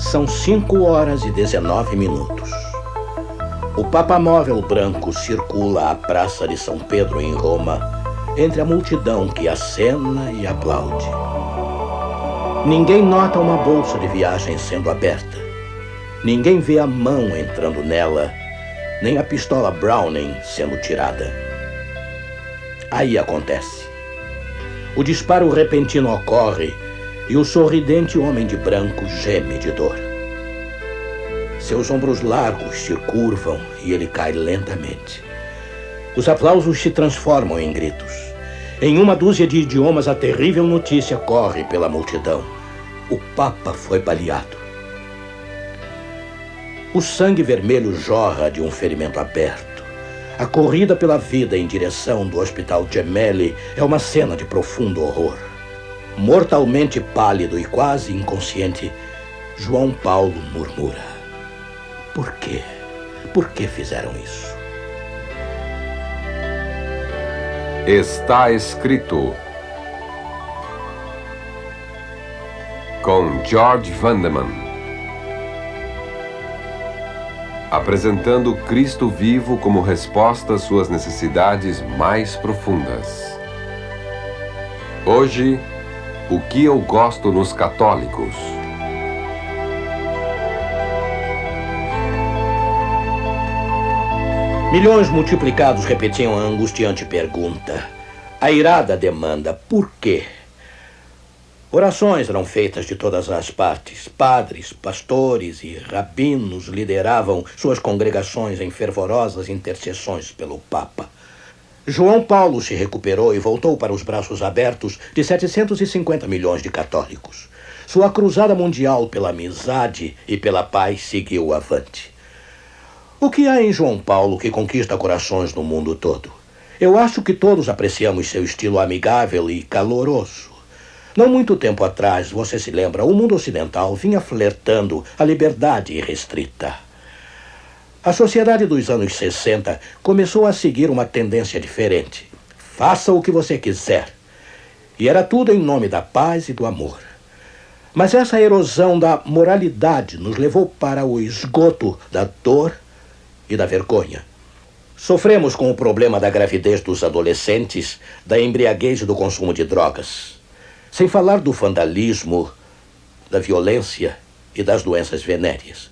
São 5 horas e 19 minutos. O Papa Móvel Branco circula a Praça de São Pedro em Roma, entre a multidão que acena e aplaude. Ninguém nota uma bolsa de viagem sendo aberta. Ninguém vê a mão entrando nela, nem a pistola Browning sendo tirada. Aí acontece. O disparo repentino ocorre e o sorridente homem de branco geme de dor. Seus ombros largos se curvam e ele cai lentamente. Os aplausos se transformam em gritos. Em uma dúzia de idiomas, a terrível notícia corre pela multidão. O Papa foi baleado. O sangue vermelho jorra de um ferimento aberto. A corrida pela vida em direção do Hospital Gemelli é uma cena de profundo horror. Mortalmente pálido e quase inconsciente, João Paulo murmura: Por quê? Por que fizeram isso? Está escrito com George Vandeman apresentando Cristo vivo como resposta às suas necessidades mais profundas. Hoje, o que eu gosto nos católicos. Milhões multiplicados repetiam a angustiante pergunta. A irada demanda: por quê? Orações eram feitas de todas as partes. Padres, pastores e rabinos lideravam suas congregações em fervorosas intercessões pelo Papa. João Paulo se recuperou e voltou para os braços abertos de 750 milhões de católicos. Sua cruzada mundial pela amizade e pela paz seguiu avante. O que há em João Paulo que conquista corações no mundo todo? Eu acho que todos apreciamos seu estilo amigável e caloroso. Não muito tempo atrás, você se lembra, o mundo ocidental vinha flertando a liberdade irrestrita. A sociedade dos anos 60 começou a seguir uma tendência diferente. Faça o que você quiser. E era tudo em nome da paz e do amor. Mas essa erosão da moralidade nos levou para o esgoto da dor e da vergonha. Sofremos com o problema da gravidez dos adolescentes, da embriaguez e do consumo de drogas. Sem falar do vandalismo, da violência e das doenças venéreas.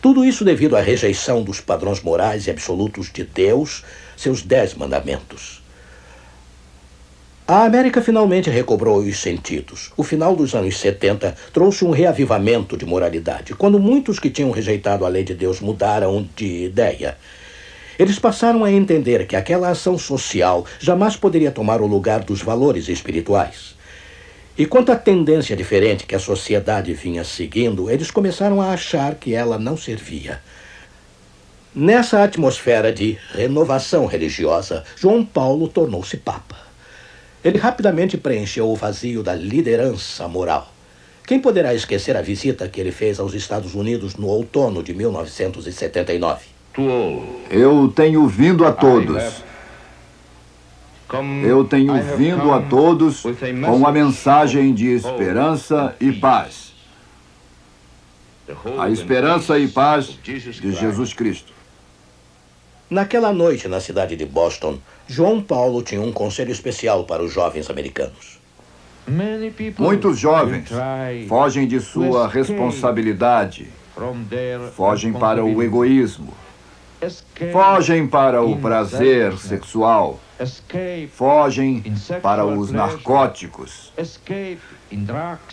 Tudo isso devido à rejeição dos padrões morais e absolutos de Deus, seus dez mandamentos. A América finalmente recobrou os sentidos. O final dos anos 70 trouxe um reavivamento de moralidade, quando muitos que tinham rejeitado a lei de Deus mudaram de ideia. Eles passaram a entender que aquela ação social jamais poderia tomar o lugar dos valores espirituais. E quanto à tendência diferente que a sociedade vinha seguindo, eles começaram a achar que ela não servia. Nessa atmosfera de renovação religiosa, João Paulo tornou-se Papa. Ele rapidamente preencheu o vazio da liderança moral. Quem poderá esquecer a visita que ele fez aos Estados Unidos no outono de 1979? Eu tenho vindo a todos. Eu tenho vindo a todos com uma mensagem de esperança e paz. A esperança e paz de Jesus Cristo. Naquela noite, na cidade de Boston, João Paulo tinha um conselho especial para os jovens americanos. Muitos jovens fogem de sua responsabilidade, fogem para o egoísmo, fogem para o prazer sexual, fogem para os narcóticos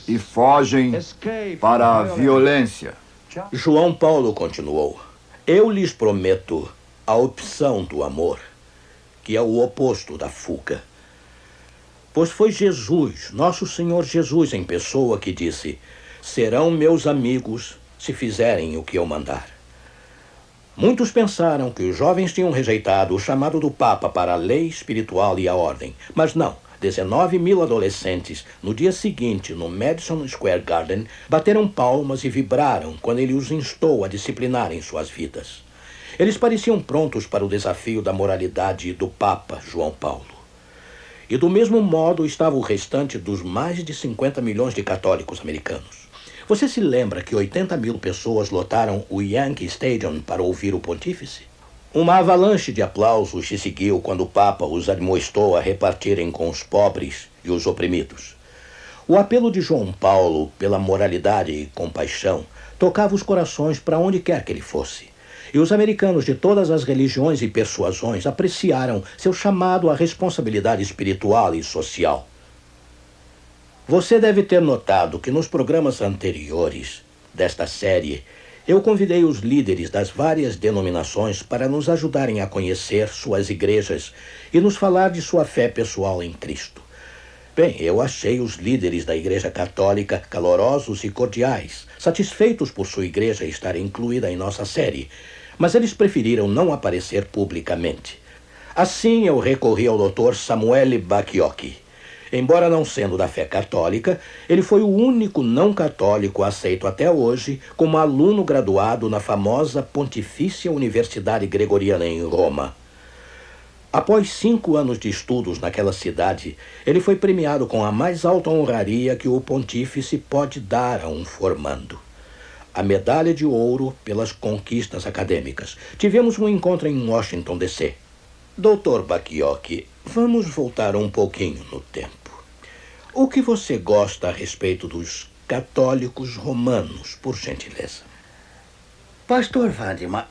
e fogem para a violência. João Paulo continuou: Eu lhes prometo a opção do amor, que é o oposto da fuga. Pois foi Jesus, nosso Senhor Jesus em pessoa, que disse: Serão meus amigos se fizerem o que eu mandar. Muitos pensaram que os jovens tinham rejeitado o chamado do Papa para a lei espiritual e a ordem, mas não. 19 mil adolescentes, no dia seguinte, no Madison Square Garden, bateram palmas e vibraram quando ele os instou a disciplinarem suas vidas. Eles pareciam prontos para o desafio da moralidade do Papa João Paulo. E do mesmo modo estava o restante dos mais de 50 milhões de católicos americanos. Você se lembra que 80 mil pessoas lotaram o Yankee Stadium para ouvir o pontífice? Uma avalanche de aplausos se seguiu quando o Papa os admoestou a repartirem com os pobres e os oprimidos. O apelo de João Paulo pela moralidade e compaixão tocava os corações para onde quer que ele fosse. E os americanos de todas as religiões e persuasões apreciaram seu chamado à responsabilidade espiritual e social. Você deve ter notado que nos programas anteriores desta série, eu convidei os líderes das várias denominações para nos ajudarem a conhecer suas igrejas e nos falar de sua fé pessoal em Cristo. Bem, eu achei os líderes da Igreja Católica calorosos e cordiais, satisfeitos por sua igreja estar incluída em nossa série, mas eles preferiram não aparecer publicamente. Assim, eu recorri ao Dr. Samuel Bacchiocchi. Embora não sendo da fé católica, ele foi o único não católico aceito até hoje como aluno graduado na famosa Pontifícia Universidade Gregoriana em Roma. Após cinco anos de estudos naquela cidade, ele foi premiado com a mais alta honraria que o pontífice pode dar a um formando. A medalha de ouro pelas conquistas acadêmicas. Tivemos um encontro em Washington, D.C. Doutor Bacchiocchi, vamos voltar um pouquinho no tempo. O que você gosta a respeito dos católicos romanos, por gentileza? Pastor Vandima,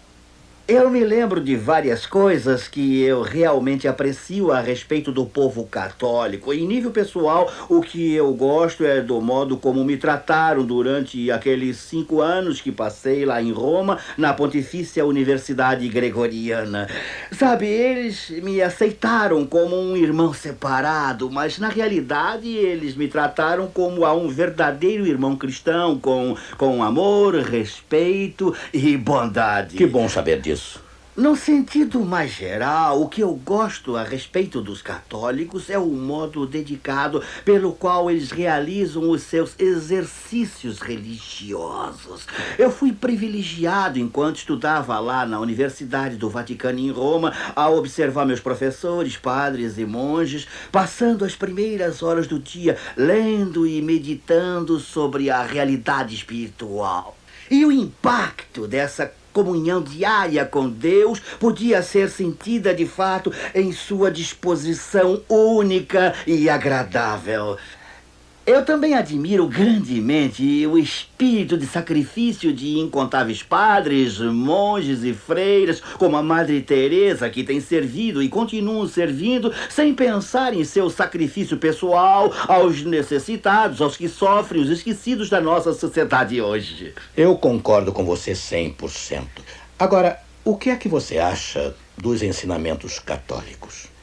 eu me lembro de várias coisas que eu realmente aprecio a respeito do povo católico. Em nível pessoal, o que eu gosto é do modo como me trataram durante aqueles cinco anos que passei lá em Roma, na Pontifícia Universidade Gregoriana. Sabe, eles me aceitaram como um irmão separado, mas na realidade eles me trataram como a um verdadeiro irmão cristão, com, com amor, respeito e bondade. Que bom saber disso isso. No sentido mais geral, o que eu gosto a respeito dos católicos é o modo dedicado pelo qual eles realizam os seus exercícios religiosos. Eu fui privilegiado enquanto estudava lá na Universidade do Vaticano em Roma a observar meus professores, padres e monges passando as primeiras horas do dia lendo e meditando sobre a realidade espiritual. E o impacto dessa comunhão diária com Deus podia ser sentida de fato em sua disposição única e agradável. Eu também admiro grandemente o espírito de sacrifício de incontáveis padres, monges e freiras, como a Madre Teresa, que tem servido e continuam servindo sem pensar em seu sacrifício pessoal aos necessitados, aos que sofrem, os esquecidos da nossa sociedade hoje. Eu concordo com você 100%. Agora, o que é que você acha dos ensinamentos católicos?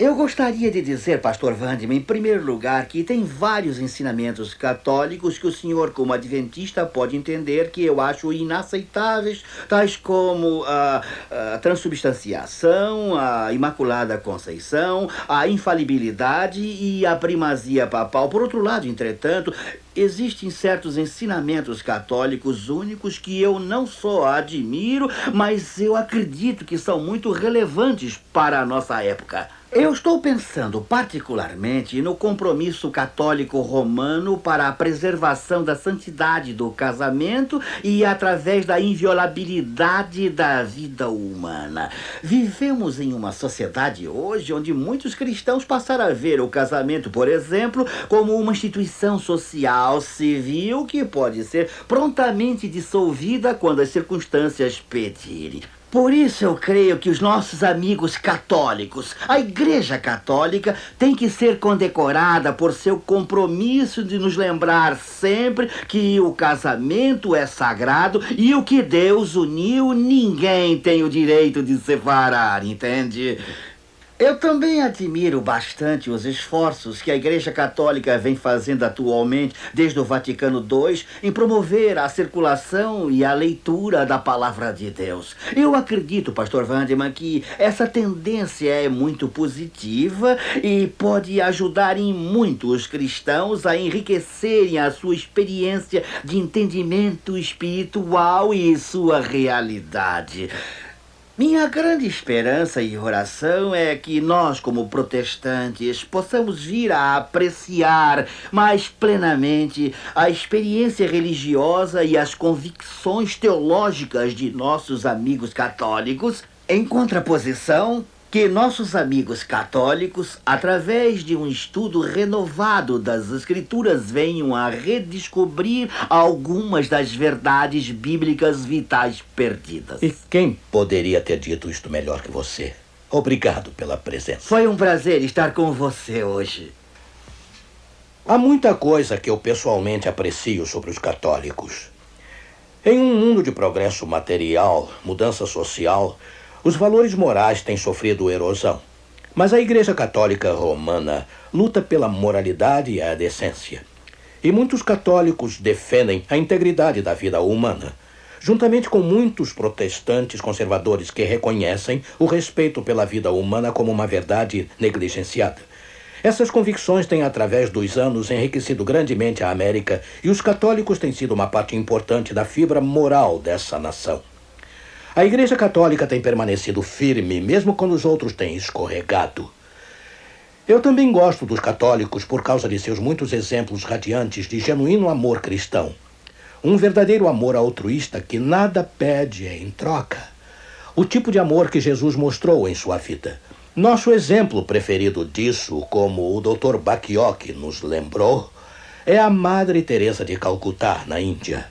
Eu gostaria de dizer, pastor Vandeman, em primeiro lugar, que tem vários ensinamentos católicos que o senhor, como adventista, pode entender que eu acho inaceitáveis, tais como a, a transubstanciação, a Imaculada Conceição, a infalibilidade e a primazia papal. Por outro lado, entretanto, existem certos ensinamentos católicos únicos que eu não só admiro, mas eu acredito que são muito relevantes para a nossa época. Eu estou pensando particularmente no compromisso católico romano para a preservação da santidade do casamento e através da inviolabilidade da vida humana. Vivemos em uma sociedade hoje onde muitos cristãos passaram a ver o casamento, por exemplo, como uma instituição social civil que pode ser prontamente dissolvida quando as circunstâncias pedirem. Por isso eu creio que os nossos amigos católicos, a Igreja Católica, tem que ser condecorada por seu compromisso de nos lembrar sempre que o casamento é sagrado e o que Deus uniu, ninguém tem o direito de separar, entende? Eu também admiro bastante os esforços que a Igreja Católica vem fazendo atualmente, desde o Vaticano II, em promover a circulação e a leitura da Palavra de Deus. Eu acredito, Pastor Vandeman, que essa tendência é muito positiva e pode ajudar em muito os cristãos a enriquecerem a sua experiência de entendimento espiritual e sua realidade. Minha grande esperança e oração é que nós, como protestantes, possamos vir a apreciar mais plenamente a experiência religiosa e as convicções teológicas de nossos amigos católicos, em contraposição que nossos amigos católicos, através de um estudo renovado das Escrituras, venham a redescobrir algumas das verdades bíblicas vitais perdidas. E quem poderia ter dito isto melhor que você? Obrigado pela presença. Foi um prazer estar com você hoje. Há muita coisa que eu pessoalmente aprecio sobre os católicos. Em um mundo de progresso material, mudança social, os valores morais têm sofrido erosão, mas a Igreja Católica Romana luta pela moralidade e a decência. E muitos católicos defendem a integridade da vida humana, juntamente com muitos protestantes conservadores que reconhecem o respeito pela vida humana como uma verdade negligenciada. Essas convicções têm, através dos anos, enriquecido grandemente a América e os católicos têm sido uma parte importante da fibra moral dessa nação. A Igreja Católica tem permanecido firme, mesmo quando os outros têm escorregado. Eu também gosto dos católicos por causa de seus muitos exemplos radiantes de genuíno amor cristão. Um verdadeiro amor altruísta que nada pede em troca. O tipo de amor que Jesus mostrou em sua vida. Nosso exemplo preferido disso, como o Dr. Bakiok nos lembrou, é a Madre Teresa de Calcutá, na Índia.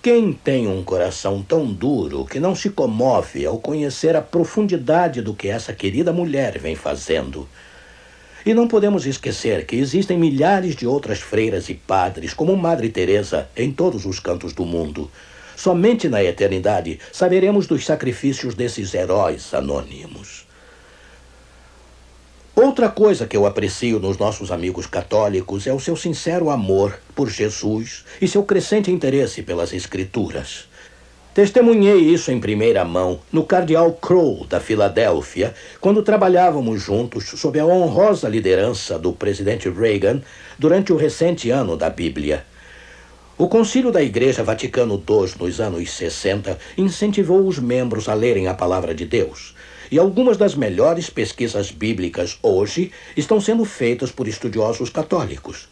Quem tem um coração tão duro que não se comove ao conhecer a profundidade do que essa querida mulher vem fazendo? E não podemos esquecer que existem milhares de outras freiras e padres, como Madre Teresa, em todos os cantos do mundo. Somente na eternidade saberemos dos sacrifícios desses heróis anônimos. Outra coisa que eu aprecio nos nossos amigos católicos é o seu sincero amor por Jesus e seu crescente interesse pelas Escrituras. Testemunhei isso em primeira mão no Cardeal Crow, da Filadélfia, quando trabalhávamos juntos sob a honrosa liderança do presidente Reagan durante o recente ano da Bíblia. O Concílio da Igreja Vaticano II, nos anos 60, incentivou os membros a lerem a palavra de Deus e algumas das melhores pesquisas bíblicas hoje estão sendo feitas por estudiosos católicos.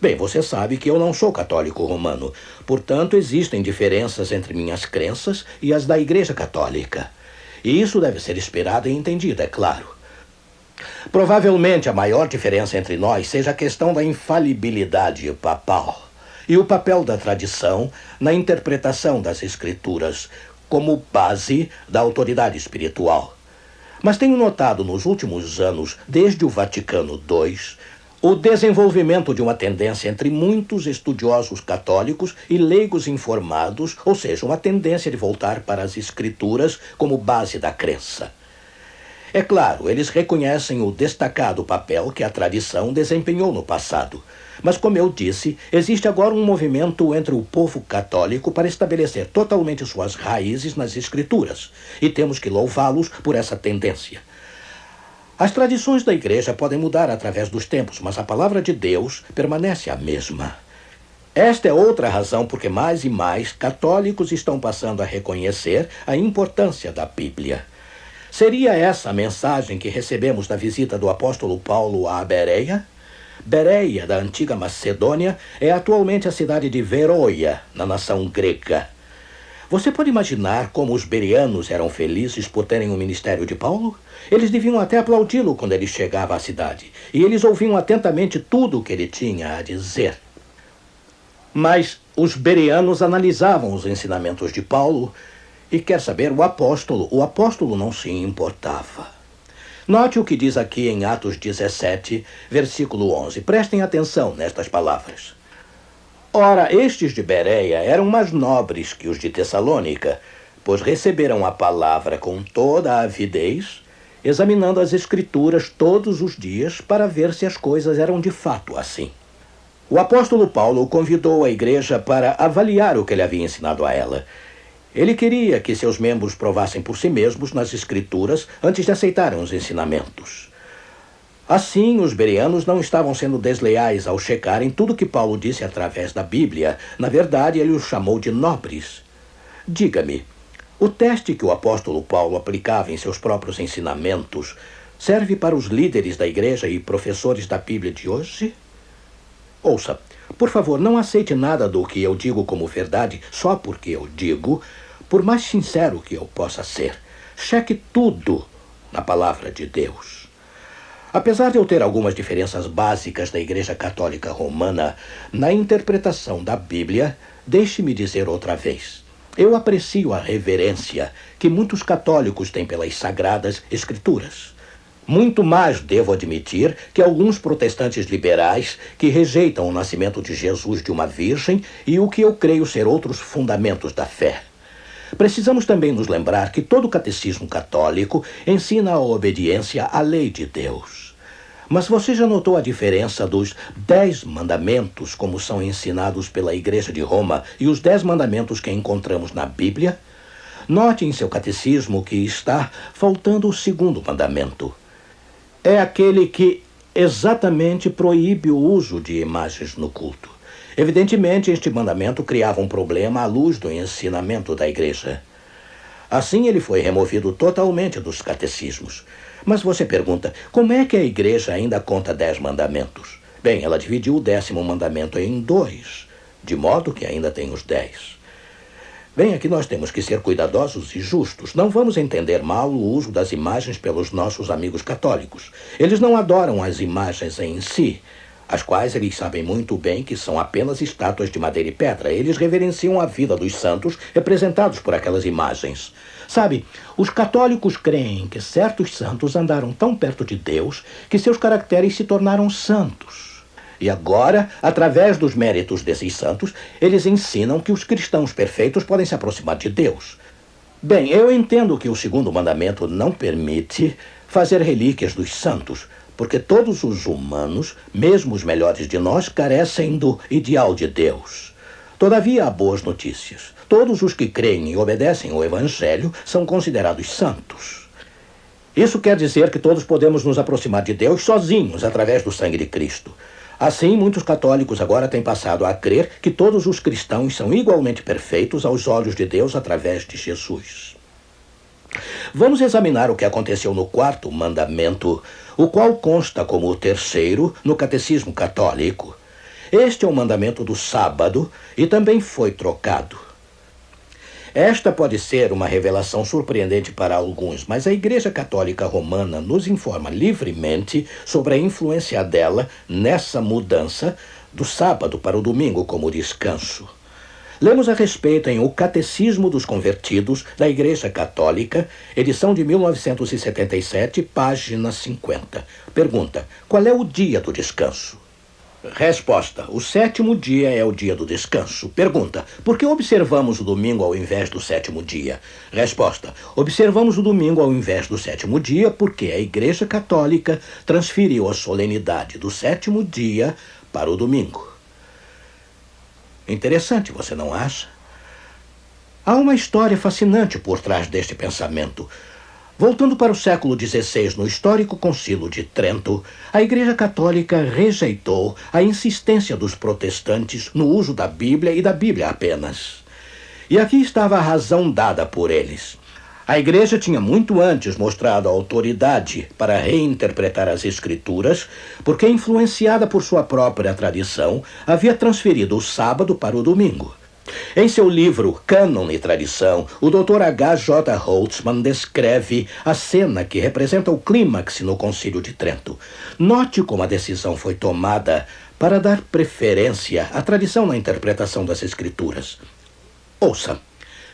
Bem, você sabe que eu não sou católico romano, portanto, existem diferenças entre minhas crenças e as da Igreja Católica. E isso deve ser esperado e entendido, é claro. Provavelmente a maior diferença entre nós seja a questão da infalibilidade papal e o papel da tradição na interpretação das Escrituras como base da autoridade espiritual. Mas tenho notado nos últimos anos, desde o Vaticano II, o desenvolvimento de uma tendência entre muitos estudiosos católicos e leigos informados, ou seja, uma tendência de voltar para as escrituras como base da crença. É claro, eles reconhecem o destacado papel que a tradição desempenhou no passado, mas, como eu disse, existe agora um movimento entre o povo católico para estabelecer totalmente suas raízes nas Escrituras, e temos que louvá-los por essa tendência. As tradições da igreja podem mudar através dos tempos, mas a palavra de Deus permanece a mesma. Esta é outra razão porque mais e mais católicos estão passando a reconhecer a importância da Bíblia. Seria essa a mensagem que recebemos da visita do apóstolo Paulo a Bereia? Bereia, da antiga Macedônia, é atualmente a cidade de Veroia, na nação grega. Você pode imaginar como os berianos eram felizes por terem o ministério de Paulo? Eles deviam até aplaudi-lo quando ele chegava à cidade, e eles ouviam atentamente tudo o que ele tinha a dizer. Mas os berianos analisavam os ensinamentos de Paulo e quer saber o apóstolo, o apóstolo não se importava. Note o que diz aqui em Atos 17, versículo 11. Prestem atenção nestas palavras. Ora, estes de Bereia eram mais nobres que os de Tessalônica, pois receberam a palavra com toda a avidez, examinando as Escrituras todos os dias para ver se as coisas eram de fato assim. O apóstolo Paulo convidou a igreja para avaliar o que ele havia ensinado a ela ele queria que seus membros provassem por si mesmos nas Escrituras antes de aceitarem os ensinamentos. Assim, os berianos não estavam sendo desleais ao checarem tudo que Paulo disse através da Bíblia. Na verdade, ele os chamou de nobres. Diga-me, O teste que o apóstolo Paulo aplicava em seus próprios ensinamentos serve para os líderes da igreja e professores da Bíblia de hoje? Ouça, por favor, não aceite nada do que eu digo como verdade só porque eu digo, por mais sincero que eu possa ser. Cheque tudo na palavra de Deus. Apesar de eu ter algumas diferenças básicas da Igreja Católica Romana na interpretação da Bíblia, deixe-me dizer outra vez. Eu aprecio a reverência que muitos católicos têm pelas sagradas Escrituras. Muito mais devo admitir que alguns protestantes liberais que rejeitam o nascimento de Jesus de uma virgem e o que eu creio ser outros fundamentos da fé. Precisamos também nos lembrar que todo catecismo católico ensina a obediência à lei de Deus. Mas você já notou a diferença dos dez mandamentos, como são ensinados pela Igreja de Roma, e os dez mandamentos que encontramos na Bíblia? Note em seu catecismo que está faltando o segundo mandamento. É aquele que exatamente proíbe o uso de imagens no culto. Evidentemente, este mandamento criava um problema à luz do ensinamento da igreja. Assim, ele foi removido totalmente dos catecismos. Mas você pergunta, como é que a igreja ainda conta dez mandamentos? Bem, ela dividiu o décimo mandamento em dois, de modo que ainda tem os dez. Bem, aqui nós temos que ser cuidadosos e justos. Não vamos entender mal o uso das imagens pelos nossos amigos católicos. Eles não adoram as imagens em si, as quais eles sabem muito bem que são apenas estátuas de madeira e pedra. Eles reverenciam a vida dos santos representados por aquelas imagens. Sabe, os católicos creem que certos santos andaram tão perto de Deus que seus caracteres se tornaram santos. E agora, através dos méritos desses santos, eles ensinam que os cristãos perfeitos podem se aproximar de Deus. Bem, eu entendo que o segundo mandamento não permite fazer relíquias dos santos, porque todos os humanos, mesmo os melhores de nós, carecem do ideal de Deus. Todavia, há boas notícias. Todos os que creem e obedecem ao Evangelho são considerados santos. Isso quer dizer que todos podemos nos aproximar de Deus sozinhos através do sangue de Cristo. Assim, muitos católicos agora têm passado a crer que todos os cristãos são igualmente perfeitos aos olhos de Deus através de Jesus. Vamos examinar o que aconteceu no quarto mandamento, o qual consta como o terceiro no Catecismo Católico. Este é o mandamento do sábado e também foi trocado. Esta pode ser uma revelação surpreendente para alguns, mas a Igreja Católica Romana nos informa livremente sobre a influência dela nessa mudança do sábado para o domingo como descanso. Lemos a respeito em O Catecismo dos Convertidos da Igreja Católica, edição de 1977, página 50. Pergunta: Qual é o dia do descanso? Resposta: O sétimo dia é o dia do descanso. Pergunta: Por que observamos o domingo ao invés do sétimo dia? Resposta: Observamos o domingo ao invés do sétimo dia porque a Igreja Católica transferiu a solenidade do sétimo dia para o domingo. Interessante, você não acha? Há uma história fascinante por trás deste pensamento. Voltando para o século XVI, no histórico Concílio de Trento, a Igreja Católica rejeitou a insistência dos protestantes no uso da Bíblia e da Bíblia apenas. E aqui estava a razão dada por eles. A Igreja tinha muito antes mostrado autoridade para reinterpretar as Escrituras, porque, influenciada por sua própria tradição, havia transferido o sábado para o domingo. Em seu livro Cânon e Tradição, o Dr. H. J. Holtzman descreve a cena que representa o clímax no Concílio de Trento. Note como a decisão foi tomada para dar preferência à tradição na interpretação das Escrituras. Ouça.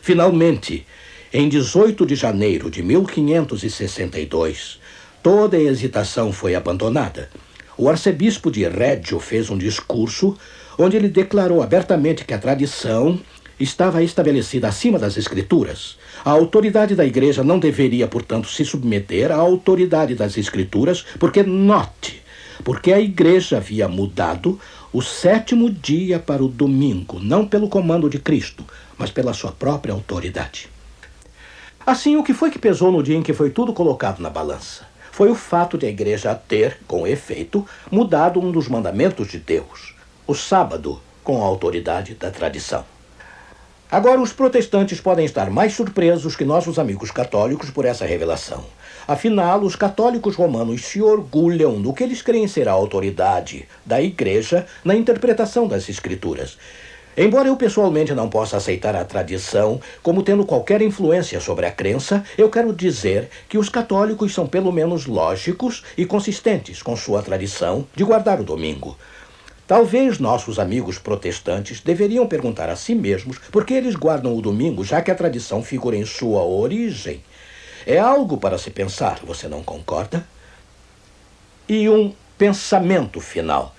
Finalmente, em 18 de janeiro de 1562, toda hesitação foi abandonada. O arcebispo de Reggio fez um discurso onde ele declarou abertamente que a tradição estava estabelecida acima das escrituras. A autoridade da igreja não deveria, portanto, se submeter à autoridade das escrituras, porque note, porque a igreja havia mudado o sétimo dia para o domingo, não pelo comando de Cristo, mas pela sua própria autoridade. Assim, o que foi que pesou no dia em que foi tudo colocado na balança? Foi o fato de a igreja ter, com efeito, mudado um dos mandamentos de Deus, o sábado, com a autoridade da tradição. Agora, os protestantes podem estar mais surpresos que nossos amigos católicos por essa revelação. Afinal, os católicos romanos se orgulham do que eles creem ser a autoridade da Igreja na interpretação das Escrituras. Embora eu pessoalmente não possa aceitar a tradição como tendo qualquer influência sobre a crença, eu quero dizer que os católicos são pelo menos lógicos e consistentes com sua tradição de guardar o domingo. Talvez nossos amigos protestantes deveriam perguntar a si mesmos por que eles guardam o domingo, já que a tradição figura em sua origem. É algo para se pensar, você não concorda? E um pensamento final.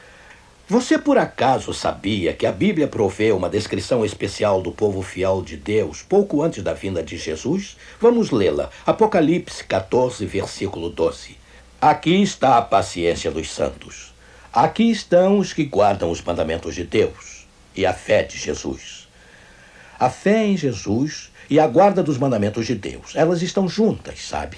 Você por acaso sabia que a Bíblia provê uma descrição especial do povo fiel de Deus pouco antes da vinda de Jesus? Vamos lê-la. Apocalipse 14, versículo 12. Aqui está a paciência dos santos. Aqui estão os que guardam os mandamentos de Deus e a fé de Jesus. A fé em Jesus e a guarda dos mandamentos de Deus, elas estão juntas, sabe?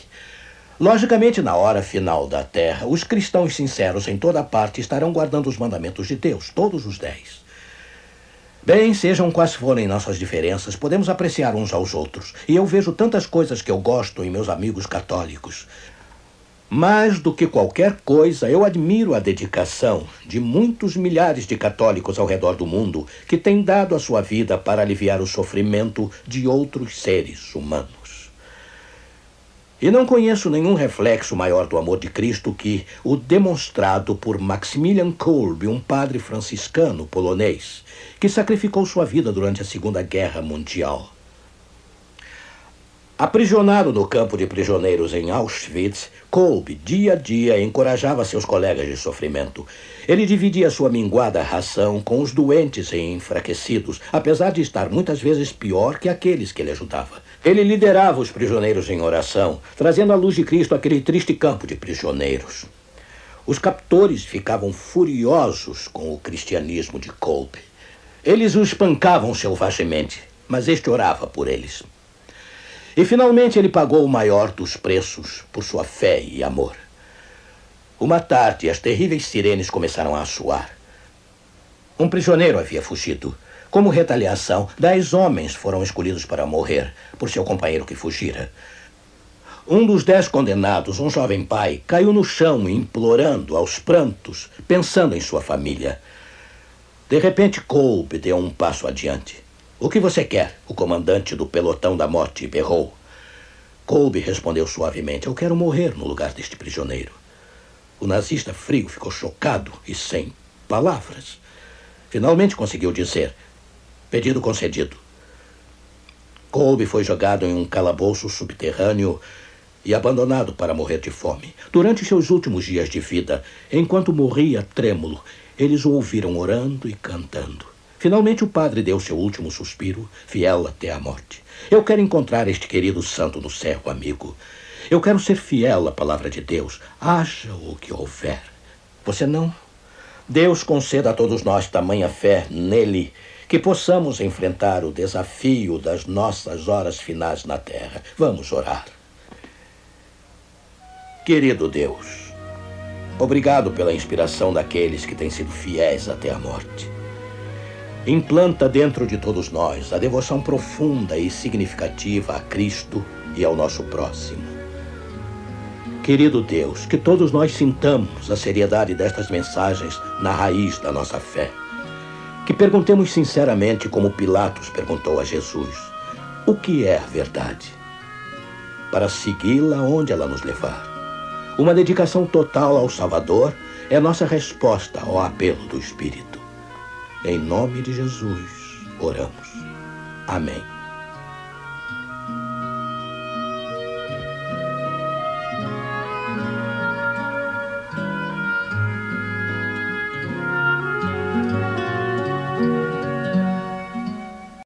Logicamente, na hora final da terra, os cristãos sinceros em toda parte estarão guardando os mandamentos de Deus, todos os dez. Bem, sejam quais forem nossas diferenças, podemos apreciar uns aos outros. E eu vejo tantas coisas que eu gosto em meus amigos católicos. Mais do que qualquer coisa, eu admiro a dedicação de muitos milhares de católicos ao redor do mundo que têm dado a sua vida para aliviar o sofrimento de outros seres humanos. E não conheço nenhum reflexo maior do amor de Cristo que o demonstrado por Maximilian Kolbe, um padre franciscano polonês, que sacrificou sua vida durante a Segunda Guerra Mundial. Aprisionado no campo de prisioneiros em Auschwitz, Kolbe, dia a dia, encorajava seus colegas de sofrimento. Ele dividia sua minguada ração com os doentes e enfraquecidos, apesar de estar muitas vezes pior que aqueles que ele ajudava. Ele liderava os prisioneiros em oração, trazendo à luz de Cristo aquele triste campo de prisioneiros. Os captores ficavam furiosos com o cristianismo de Kolbe. Eles o espancavam selvagemente, mas este orava por eles. E finalmente ele pagou o maior dos preços por sua fé e amor. Uma tarde, as terríveis sirenes começaram a soar. Um prisioneiro havia fugido. Como retaliação, dez homens foram escolhidos para morrer por seu companheiro que fugira. Um dos dez condenados, um jovem pai, caiu no chão implorando aos prantos, pensando em sua família. De repente, Colby deu um passo adiante. O que você quer? O comandante do pelotão da morte berrou. Colby respondeu suavemente: Eu quero morrer no lugar deste prisioneiro. O nazista frio ficou chocado e sem palavras. Finalmente conseguiu dizer: Pedido concedido. Colby foi jogado em um calabouço subterrâneo e abandonado para morrer de fome. Durante seus últimos dias de vida, enquanto morria trêmulo, eles o ouviram orando e cantando. Finalmente o padre deu seu último suspiro, fiel até a morte. Eu quero encontrar este querido santo no céu, amigo. Eu quero ser fiel à palavra de Deus, haja o que houver. Você não? Deus conceda a todos nós tamanha fé nele que possamos enfrentar o desafio das nossas horas finais na terra. Vamos orar. Querido Deus, obrigado pela inspiração daqueles que têm sido fiéis até a morte implanta dentro de todos nós a devoção profunda e significativa a Cristo e ao nosso próximo. Querido Deus, que todos nós sintamos a seriedade destas mensagens na raiz da nossa fé. Que perguntemos sinceramente, como Pilatos perguntou a Jesus: o que é a verdade? Para segui-la onde ela nos levar. Uma dedicação total ao Salvador é nossa resposta ao apelo do Espírito. Em nome de Jesus, oramos. Amém.